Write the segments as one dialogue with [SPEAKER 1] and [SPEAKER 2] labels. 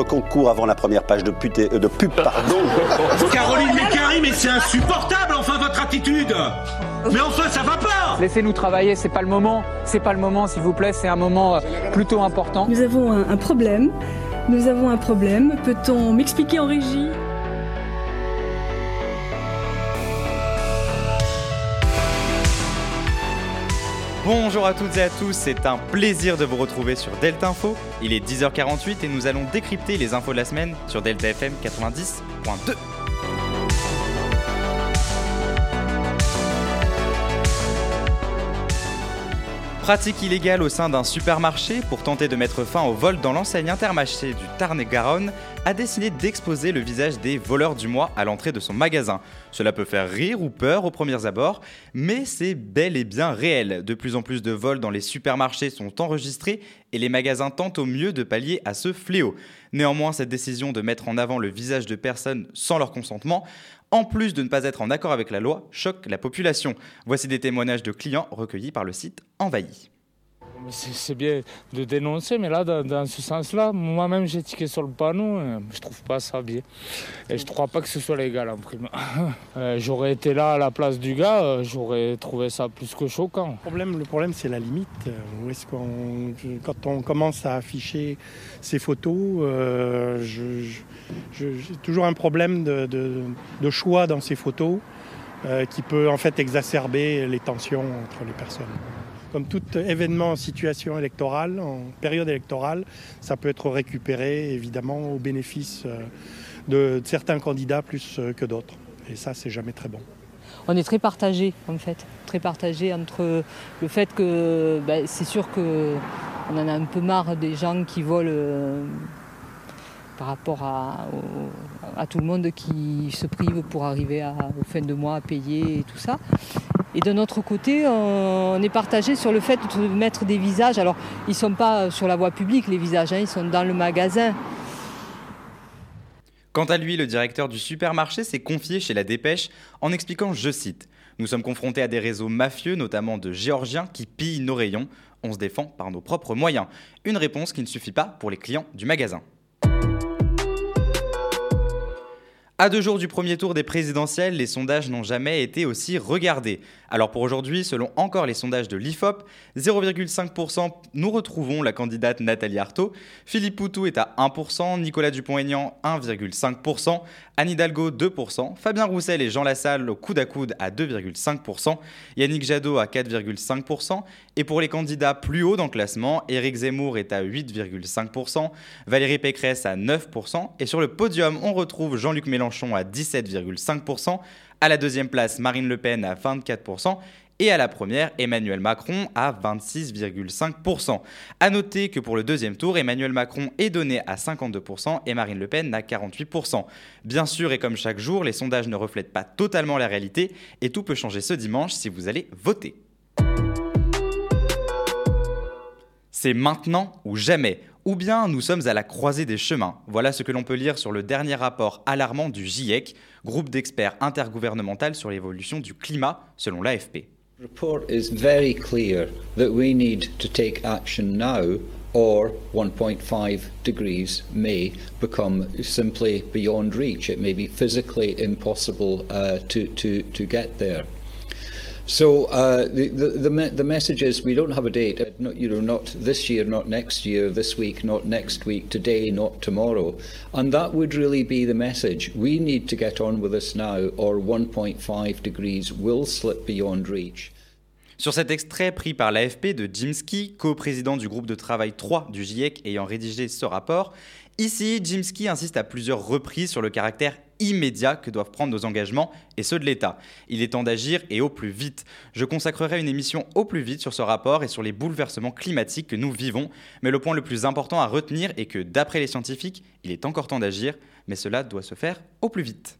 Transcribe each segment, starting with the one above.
[SPEAKER 1] Concours avant la première page de, pute, euh, de pub, pardon.
[SPEAKER 2] Caroline Mécari, mais c'est insupportable, enfin, votre attitude Mais enfin, ça va pas
[SPEAKER 3] Laissez-nous travailler, c'est pas le moment. C'est pas le moment, s'il vous plaît, c'est un moment euh, plutôt important.
[SPEAKER 4] Nous avons un, un problème. Nous avons un problème. Peut-on m'expliquer en régie?
[SPEAKER 5] Bonjour à toutes et à tous, c'est un plaisir de vous retrouver sur Delta Info. Il est 10h48 et nous allons décrypter les infos de la semaine sur Delta FM 90.2. Pratique illégale au sein d'un supermarché pour tenter de mettre fin au vol dans l'enseigne intermarché du Tarn-et-Garonne a décidé d'exposer le visage des voleurs du mois à l'entrée de son magasin. Cela peut faire rire ou peur aux premiers abords, mais c'est bel et bien réel. De plus en plus de vols dans les supermarchés sont enregistrés et les magasins tentent au mieux de pallier à ce fléau. Néanmoins, cette décision de mettre en avant le visage de personnes sans leur consentement en plus de ne pas être en accord avec la loi, choque la population. Voici des témoignages de clients recueillis par le site Envahi.
[SPEAKER 6] C'est bien de dénoncer, mais là, dans, ce sens-là, moi-même j'ai tiqué sur le panneau, euh, je trouve pas ça bien. Et je trouve pas que ce soit légal en prime. Euh, j'aurais été là à la place du gars, euh, j'aurais trouvé ça plus que choquant.
[SPEAKER 7] Le problème, c'est la limite. Où est-ce qu'on, quand on commence à afficher ces photos, euh, j'ai toujours un problème de, choix dans ces photos qui peut en fait exacerber les tensions entre les personnes. Comme tout événement en situation électorale, en période électorale, ça peut être récupéré évidemment au bénéfice euh, de, certains candidats plus euh, que d'autres. Et ça, c'est jamais très bon.
[SPEAKER 8] on est très partagé en fait, très partagé entre le fait que ben, c'est sûr que on en a un peu marre des gens qui volent euh, par rapport à tout le monde qui se prive pour arriver à, aux fins de mois à payer et tout ça. Et de notre côté, on est partagé sur le fait de mettre des visages. Alors, ils ne sont pas sur la voie publique, les visages, hein, ils sont dans le magasin.
[SPEAKER 5] Quant à lui, le directeur du supermarché s'est confié chez la Dépêche en expliquant, je cite, Nous sommes confrontés à des réseaux mafieux, notamment de Géorgiens, qui pillent nos rayons. On se défend par nos propres moyens. Une réponse qui ne suffit pas pour les clients du magasin. À deux jours du premier tour des présidentielles, les sondages n'ont jamais été aussi regardés. Alors pour aujourd'hui, selon encore les sondages de l'IFOP, 0,5% nous retrouvons la candidate Nathalie Arthaud, Philippe Poutou est à 1%, Nicolas Dupont-Aignan 1,5%, Anne Hidalgo 2%, Fabien Roussel et Jean Lassalle au coude à coude à 2,5%, Yannick Jadot à 4,5%, et pour les candidats plus hauts dans le classement, Éric Zemmour est à 8,5%, Valérie Pécresse à 9%, et sur le podium, on retrouve Jean-Luc Mélenchon à 17,5%, à la deuxième place, Marine Le Pen à 24%, et à la première, Emmanuel Macron à 26,5%. A noter que pour le deuxième tour, Emmanuel Macron est donné à 52% et Marine Le Pen à 48%. Bien sûr, et comme chaque jour, les sondages ne reflètent pas totalement la réalité et tout peut changer ce dimanche si vous allez voter. C'est maintenant ou jamais. Ou bien nous sommes à la croisée des chemins. Voilà ce que l'on peut lire sur le dernier rapport alarmant du GIEC, groupe d'experts intergouvernemental sur l'évolution du climat, selon l'AFP.
[SPEAKER 9] The report is very clear that we need to take action now or 1.5 degrees may become simply beyond reach. It may be physically impossible uh, to, to, to get there. So uh, the, the, the, me- the message is we don't have a date, uh, not, you know, not this year, not next year, this week, not next week, today, not tomorrow. And that would really be the message. We need to get on with this now or 1.5 degrees will slip beyond reach.
[SPEAKER 5] Sur cet extrait pris par l'AFP de Jim Ski, co-président du groupe de travail 3 du GIEC ayant rédigé ce rapport, ici Jim Ski insiste à plusieurs reprises sur le caractère immédiat que doivent prendre nos engagements et ceux de l'État. Il est temps d'agir et au plus vite. Je consacrerai une émission au plus vite sur ce rapport et sur les bouleversements climatiques que nous vivons, mais le point le plus important à retenir est que d'après les scientifiques, il est encore temps d'agir, mais cela doit se faire au plus vite.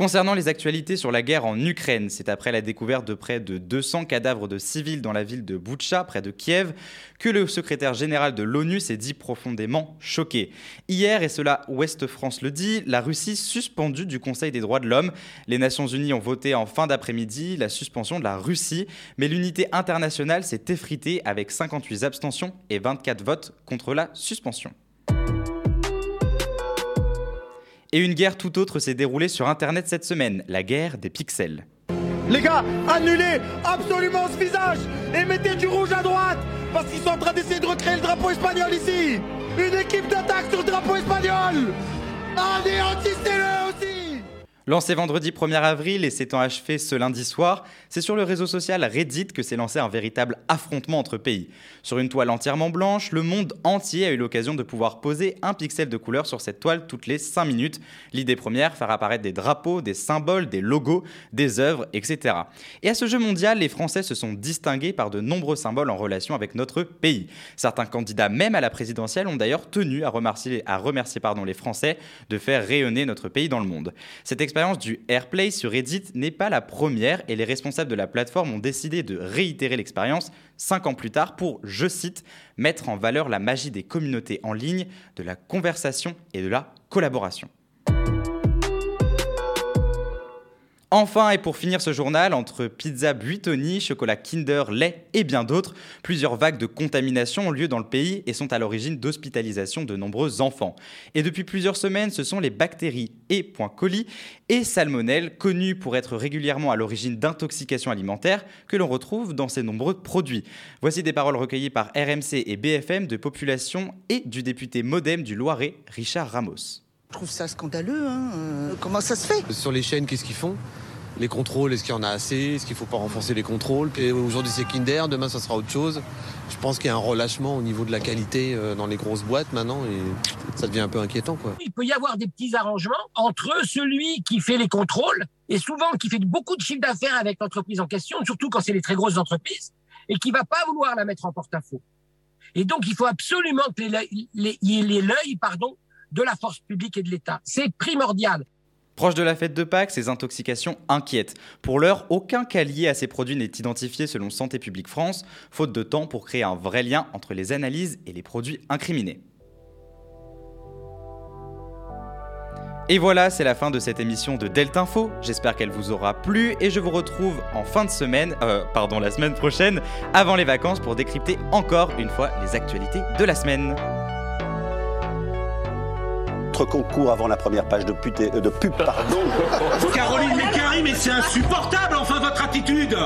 [SPEAKER 5] Concernant les actualités sur la guerre en Ukraine, c'est après la découverte de près de 200 cadavres de civils dans la ville de Boutcha, près de Kiev, que le secrétaire général de l'ONU s'est dit profondément choqué. Hier, et cela Ouest France le dit, la Russie suspendue du Conseil des droits de l'homme. Les Nations Unies ont voté en fin d'après-midi la suspension de la Russie, mais l'unité internationale s'est effritée avec 58 abstentions et 24 votes contre la suspension. Et une guerre tout autre s'est déroulée sur Internet cette semaine, la guerre des pixels.
[SPEAKER 10] Les gars, annulez absolument ce visage et mettez du rouge à droite parce qu'ils sont en train d'essayer de recréer le drapeau espagnol ici. Une équipe d'attaque sur le drapeau espagnol. Anéantissez-le aussi
[SPEAKER 5] Lancé vendredi 1er avril et s'étant achevé ce lundi soir, c'est sur le réseau social Reddit que s'est lancé un véritable affrontement entre pays. Sur une toile entièrement blanche, le monde entier a eu l'occasion de pouvoir poser un pixel de couleur sur cette toile toutes les 5 minutes. L'idée première, faire apparaître des drapeaux, des symboles, des logos, des œuvres, etc. Et à ce jeu mondial, les Français se sont distingués par de nombreux symboles en relation avec notre pays. Certains candidats, même à la présidentielle, ont d'ailleurs tenu à remercier, pardon, les Français de faire rayonner notre pays dans le monde. Cette du AirPlay sur Reddit n'est pas la première et les responsables de la plateforme ont décidé de réitérer l'expérience cinq ans plus tard pour, je cite, mettre en valeur la magie des communautés en ligne, de la conversation et de la collaboration. Enfin, et pour finir ce journal, entre pizza Buitoni, chocolat Kinder, lait et bien d'autres, plusieurs vagues de contamination ont lieu dans le pays et sont à l'origine d'hospitalisation de nombreux enfants. Et depuis plusieurs semaines, ce sont les bactéries E. coli et salmonelle, connues pour être régulièrement à l'origine d'intoxications alimentaires, que l'on retrouve dans ces nombreux produits. Voici des paroles recueillies par RMC et BFM de population et du député modem du Loiret, Richard Ramos.
[SPEAKER 11] Je trouve ça scandaleux. Hein. Euh, comment ça se fait?
[SPEAKER 12] Sur les chaînes, qu'est-ce qu'ils font? Les contrôles, est-ce qu'il y en a assez? Est-ce qu'il ne faut pas renforcer les contrôles? Aujourd'hui c'est Kinder, demain ça sera autre chose. Je pense qu'il y a un relâchement au niveau de la qualité euh, dans les grosses boîtes maintenant et ça devient un peu inquiétant. Quoi.
[SPEAKER 13] Il peut y avoir des petits arrangements entre celui qui fait les contrôles et souvent qui fait beaucoup de chiffre d'affaires avec l'entreprise en question, surtout quand c'est les très grosses entreprises, et qui ne va pas vouloir la mettre en porte-à-faux. Et donc il faut absolument qu'il y ait l'œil pardon, de la force publique et de l'État. C'est primordial.
[SPEAKER 5] Proche de la fête de Pâques, ces intoxications inquiètent. Pour l'heure, aucun cas lié à ces produits n'est identifié selon Santé publique France, faute de temps pour créer un vrai lien entre les analyses et les produits incriminés. Et voilà, c'est la fin de cette émission de Delta Info. J'espère qu'elle vous aura plu et je vous retrouve en fin de semaine, euh, pardon, la semaine prochaine, avant les vacances pour décrypter encore une fois les actualités de la semaine
[SPEAKER 1] concours avant la première page de, pute, euh, de pub. Pardon.
[SPEAKER 2] Caroline Mécari, mais c'est insupportable, enfin, votre attitude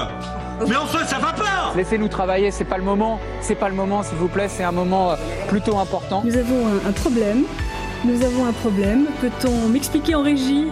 [SPEAKER 2] mais enfin, ça va pas
[SPEAKER 3] Laissez-nous travailler, c'est pas le moment. C'est pas le moment, s'il vous plaît, c'est un moment euh, plutôt important.
[SPEAKER 4] Nous avons un, un problème. Nous avons un problème. Peut-on m'expliquer en régie?